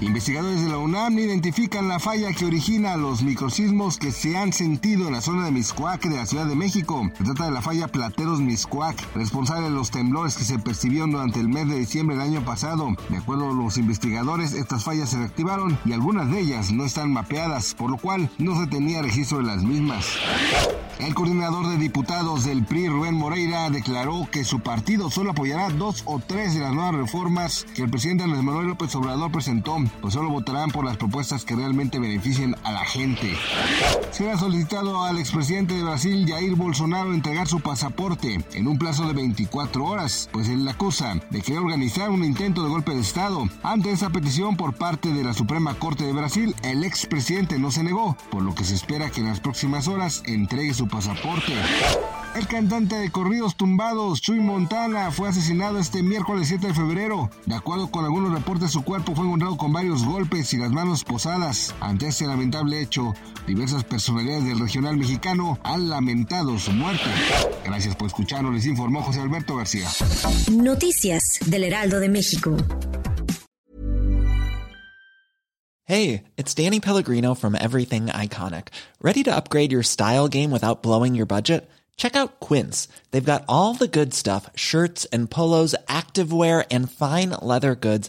Investigadores de la UNAM identifican la falla que origina los microsismos que se han sentido en la zona de Miscuac de la Ciudad de México. Se trata de la falla Plateros Miscuac, responsable de los temblores que se percibieron durante el mes de diciembre del año pasado. De acuerdo a los investigadores, estas fallas se reactivaron y algunas de ellas no están mapeadas, por lo cual no se tenía registro de las mismas. El coordinador de diputados del PRI, Rubén Moreira, declaró que su partido solo apoyará dos o tres de las nuevas reformas que el presidente Andrés Manuel López Obrador presentó, pues solo votarán por las propuestas que realmente beneficien a la gente. Se ha solicitado al expresidente de Brasil, Jair Bolsonaro, entregar su pasaporte en un plazo de 24 horas, pues él le acusa de querer organizar un intento de golpe de Estado. Ante esa petición por parte de la Suprema Corte de Brasil, el expresidente no se negó, por lo que se espera que en las próximas horas entregue su pasaporte. El cantante de corridos tumbados, Chuy Montana, fue asesinado este miércoles 7 de febrero. De acuerdo con algunos reportes, su cuerpo fue encontrado con varios golpes y las manos posadas. Ante este lamentable hecho, diversas personalidades del regional mexicano han lamentado su muerte. Gracias por escucharnos, les informó José Alberto García. Noticias del Heraldo de México. Hey, it's Danny Pellegrino from Everything Iconic. Ready to upgrade your style game without blowing your budget? Check out Quince. They've got all the good stuff shirts and polos, activewear, and fine leather goods,